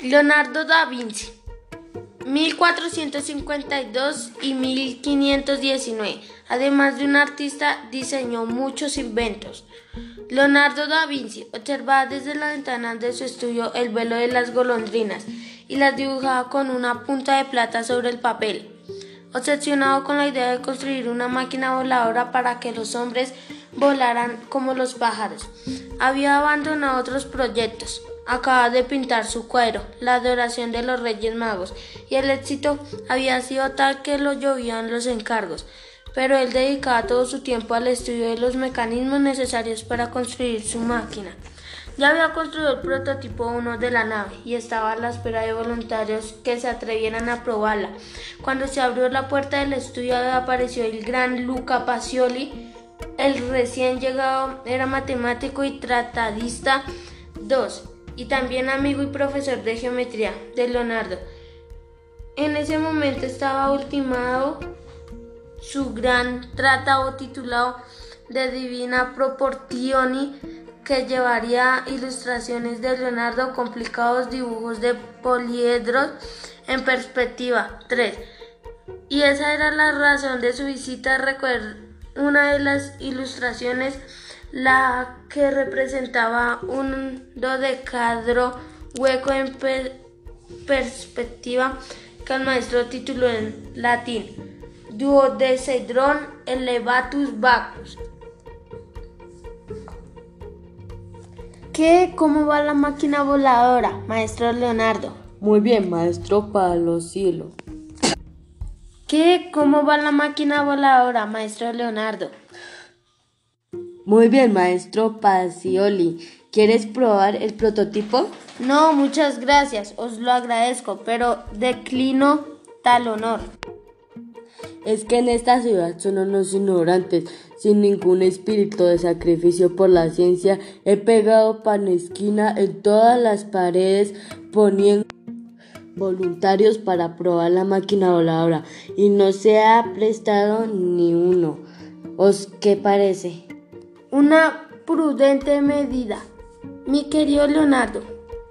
Leonardo da Vinci, 1452 y 1519. Además de un artista, diseñó muchos inventos. Leonardo da Vinci observaba desde la ventana de su estudio el vuelo de las golondrinas y las dibujaba con una punta de plata sobre el papel. Obsesionado con la idea de construir una máquina voladora para que los hombres volaran como los pájaros, había abandonado otros proyectos. Acaba de pintar su cuadro, La adoración de los Reyes Magos, y el éxito había sido tal que lo llovían los encargos, pero él dedicaba todo su tiempo al estudio de los mecanismos necesarios para construir su máquina. Ya había construido el prototipo 1 de la nave y estaba a la espera de voluntarios que se atrevieran a probarla. Cuando se abrió la puerta del estudio apareció el gran Luca Pacioli. El recién llegado era matemático y tratadista 2 y también amigo y profesor de geometría de Leonardo. En ese momento estaba ultimado su gran tratado titulado De Divina Proportioni que llevaría ilustraciones de Leonardo, complicados dibujos de poliedros en perspectiva 3. Y esa era la razón de su visita. Recuerda una de las ilustraciones la que representaba un dodecadro hueco en perspectiva que el maestro tituló en latín Duodecedron elevatus Bacchus. ¿Qué? ¿Cómo va la máquina voladora, maestro Leonardo? Muy bien, maestro Palo Cielo. ¿Qué? ¿Cómo va la máquina voladora, maestro Leonardo? Muy bien, maestro Pacioli. ¿Quieres probar el prototipo? No, muchas gracias, os lo agradezco, pero declino tal honor. Es que en esta ciudad son unos ignorantes, sin ningún espíritu de sacrificio por la ciencia. He pegado panesquina en todas las paredes poniendo voluntarios para probar la máquina voladora y no se ha prestado ni uno. ¿Os qué parece? Una prudente medida. Mi querido Leonardo,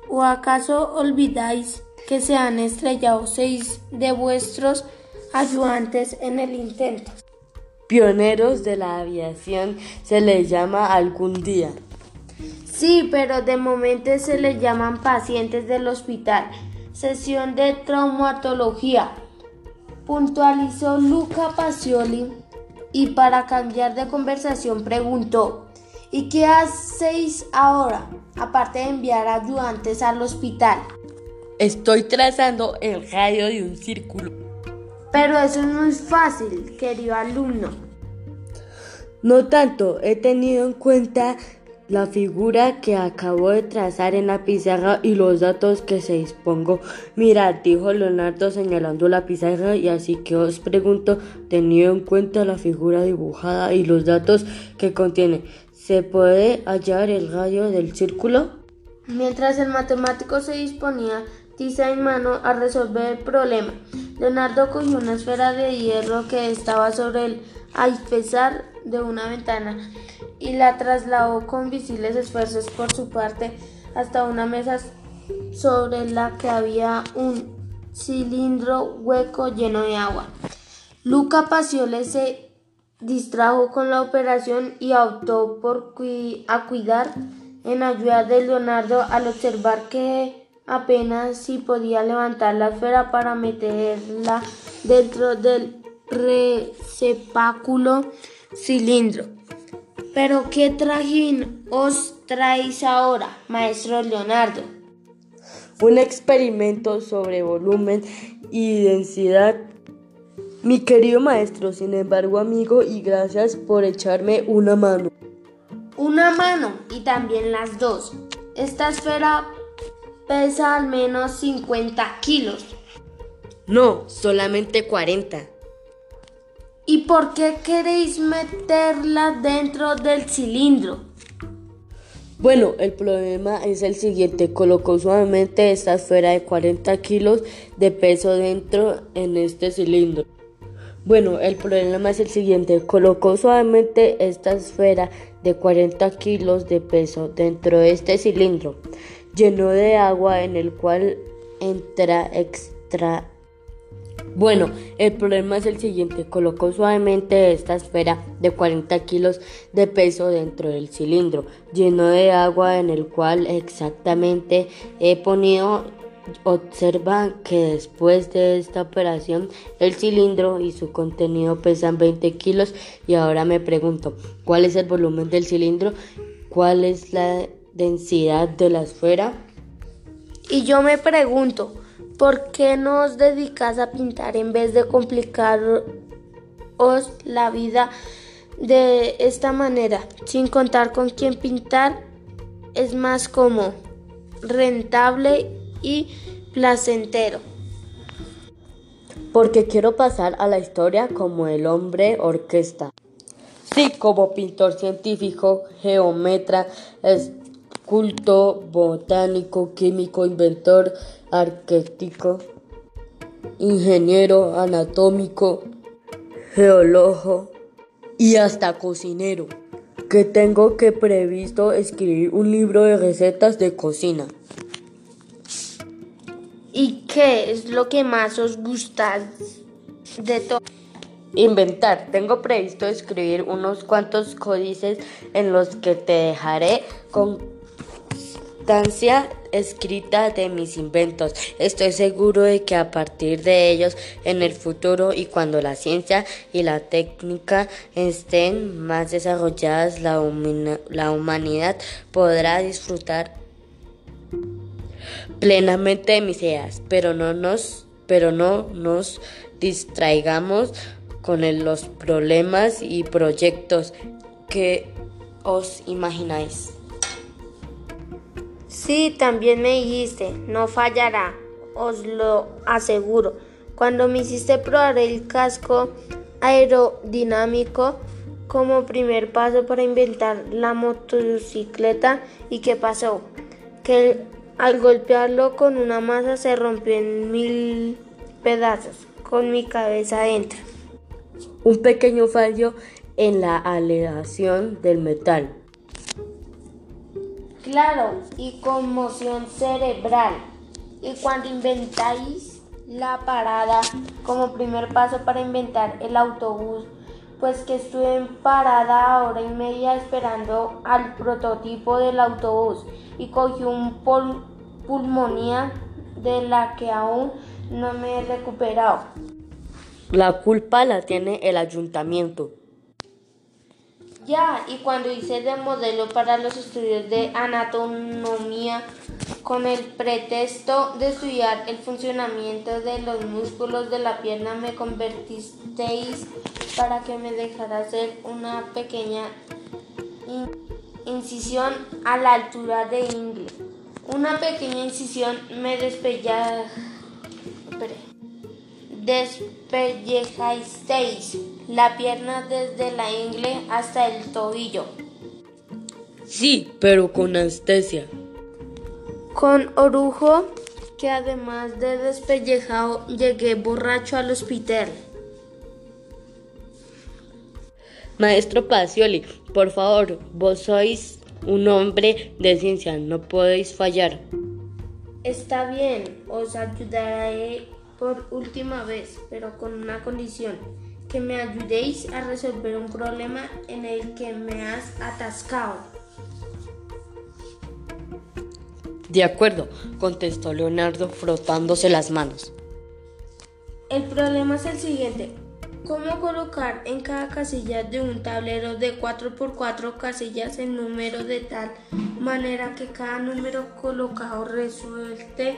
¿o acaso olvidáis que se han estrellado seis de vuestros ayudantes en el intento? Pioneros de la aviación se les llama algún día. Sí, pero de momento se les llaman pacientes del hospital. Sesión de traumatología. Puntualizó Luca Pacioli y para cambiar de conversación preguntó, ¿y qué hacéis ahora, aparte de enviar ayudantes al hospital? Estoy trazando el radio de un círculo. Pero eso no es fácil, querido alumno. No tanto, he tenido en cuenta la figura que acabo de trazar en la pizarra y los datos que se dispongo. Mirad, dijo Leonardo señalando la pizarra y así que os pregunto, teniendo en cuenta la figura dibujada y los datos que contiene, ¿se puede hallar el radio del círculo? Mientras el matemático se disponía tiza en mano a resolver el problema, Leonardo cogió una esfera de hierro que estaba sobre el alféizar de una ventana y la trasladó con visibles esfuerzos por su parte hasta una mesa sobre la que había un cilindro hueco lleno de agua. Luca Paciole se distrajo con la operación y optó por a cuidar en ayuda de Leonardo al observar que apenas si podía levantar la esfera para meterla dentro del recepáculo cilindro. Pero qué trajín os traéis ahora, maestro Leonardo. Un experimento sobre volumen y densidad. Mi querido maestro, sin embargo, amigo, y gracias por echarme una mano. Una mano y también las dos. Esta esfera pesa al menos 50 kilos. No, solamente 40. ¿Y por qué queréis meterla dentro del cilindro? Bueno, el problema es el siguiente. Colocó suavemente esta esfera de 40 kilos de peso dentro en este cilindro. Bueno, el problema es el siguiente. Colocó suavemente esta esfera de 40 kilos de peso dentro de este cilindro lleno de agua en el cual entra, extra. Bueno, el problema es el siguiente. Coloco suavemente esta esfera de 40 kilos de peso dentro del cilindro lleno de agua en el cual exactamente he ponido Observa que después de esta operación el cilindro y su contenido pesan 20 kilos y ahora me pregunto cuál es el volumen del cilindro, cuál es la densidad de la esfera. Y yo me pregunto, ¿por qué no os dedicas a pintar en vez de complicaros la vida de esta manera? Sin contar con quién pintar es más como rentable y placentero. Porque quiero pasar a la historia como el hombre orquesta. Sí, como pintor científico, geómetra, escultor, botánico, químico, inventor, arquitecto, ingeniero, anatómico, geólogo y hasta cocinero. Que tengo que previsto escribir un libro de recetas de cocina. ¿Y qué es lo que más os gusta de todo? Inventar. Tengo previsto escribir unos cuantos códices en los que te dejaré constancia escrita de mis inventos. Estoy seguro de que a partir de ellos en el futuro y cuando la ciencia y la técnica estén más desarrolladas, la, la humanidad podrá disfrutar plenamente de mis ideas, pero no nos, pero no nos distraigamos con los problemas y proyectos que os imagináis. Sí, también me dijiste, no fallará, os lo aseguro. Cuando me hiciste probar el casco aerodinámico como primer paso para inventar la motocicleta, ¿y qué pasó? Que al golpearlo con una masa se rompió en mil pedazos, con mi cabeza adentro. Un pequeño fallo en la aleación del metal. Claro, y conmoción cerebral. Y cuando inventáis la parada como primer paso para inventar el autobús, pues que estuve en parada hora y media esperando al prototipo del autobús y cogí un pulmonía de la que aún no me he recuperado. La culpa la tiene el ayuntamiento. Ya, y cuando hice de modelo para los estudios de anatomía con el pretexto de estudiar el funcionamiento de los músculos de la pierna, me convertisteis para que me dejara hacer una pequeña incisión a la altura de ingle. Una pequeña incisión me despella... despellejasteis la pierna desde la ingle hasta el tobillo. Sí, pero con anestesia. Con orujo, que además de despellejado llegué borracho al hospital. Maestro Pacioli, por favor, vos sois un hombre de ciencia, no podéis fallar. Está bien, os ayudaré por última vez, pero con una condición, que me ayudéis a resolver un problema en el que me has atascado. De acuerdo, contestó Leonardo frotándose las manos. El problema es el siguiente. ¿Cómo colocar en cada casilla de un tablero de 4x4 casillas el número de tal manera que cada número colocado resulte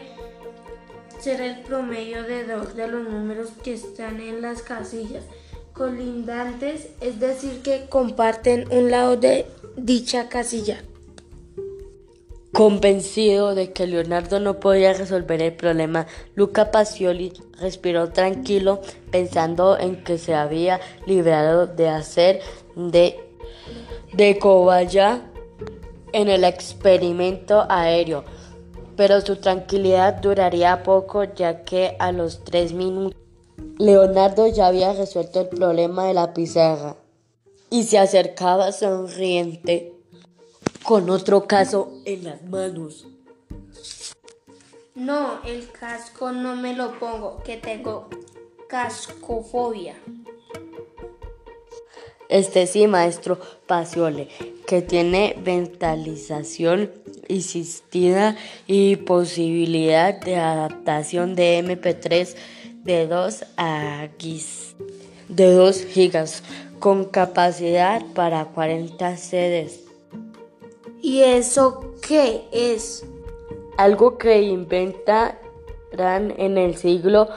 ser el promedio de dos de los números que están en las casillas colindantes, es decir, que comparten un lado de dicha casilla? Convencido de que Leonardo no podía resolver el problema, Luca Pacioli respiró tranquilo pensando en que se había librado de hacer de, de cobaya en el experimento aéreo. Pero su tranquilidad duraría poco ya que a los tres minutos Leonardo ya había resuelto el problema de la pizarra y se acercaba sonriente con otro caso en las manos. No, el casco no me lo pongo, que tengo cascofobia. Este sí, maestro Paciole, que tiene ventalización asistida y posibilidad de adaptación de MP3 de 2 a de 2 gigas con capacidad para 40 CDs. ¿Y eso qué es? Algo que inventarán en el siglo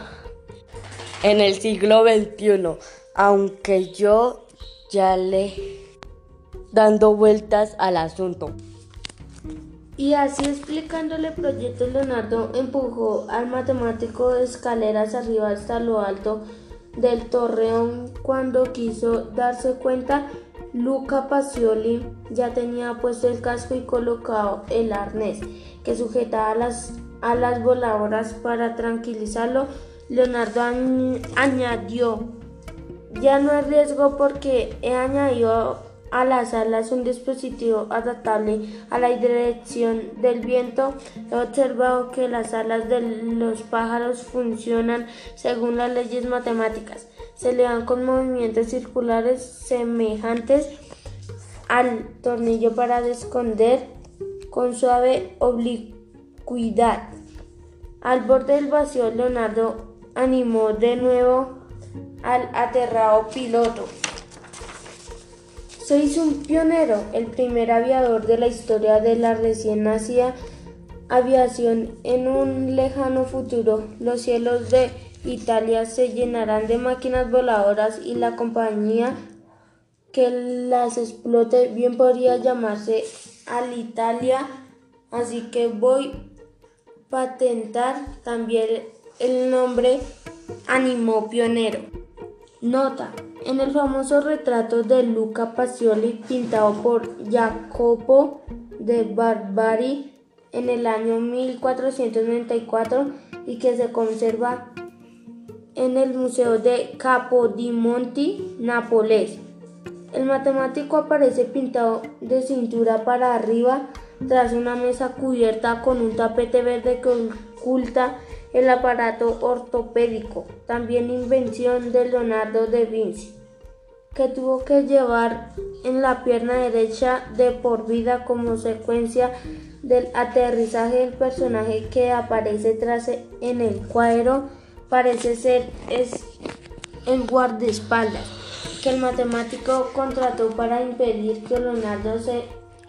en el siglo XXI, aunque yo ya le dando vueltas al asunto. Y así explicándole el proyecto, Leonardo empujó al matemático de escaleras arriba hasta lo alto del torreón. Cuando quiso darse cuenta, Luca Pacioli ya tenía puesto el casco y colocado el arnés que sujetaba las alas voladoras para tranquilizarlo. Leonardo añadió, ya no hay riesgo porque he añadido a las alas un dispositivo adaptable a la dirección del viento. He observado que las alas de los pájaros funcionan según las leyes matemáticas. Se le dan con movimientos circulares semejantes al tornillo para esconder con suave oblicuidad. Al borde del vacío, Leonardo animó de nuevo al aterrado piloto. Sois un pionero, el primer aviador de la historia de la recién nacida aviación. En un lejano futuro, los cielos de Italia se llenarán de máquinas voladoras y la compañía que las explote bien podría llamarse Alitalia. Así que voy a patentar también el nombre Animó Pionero. Nota. En el famoso retrato de Luca Pacioli pintado por Jacopo de Barbari en el año 1494 y que se conserva en el Museo de Capodimonti, Nápoles. El matemático aparece pintado de cintura para arriba tras una mesa cubierta con un tapete verde que el aparato ortopédico, también invención de Leonardo da Vinci, que tuvo que llevar en la pierna derecha de por vida como secuencia del aterrizaje del personaje que aparece tras en el cuadro parece ser es el guardaespaldas que el matemático contrató para impedir que Leonardo se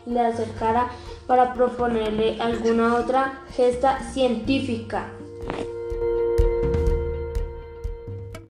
le acercara para proponerle alguna otra gesta científica.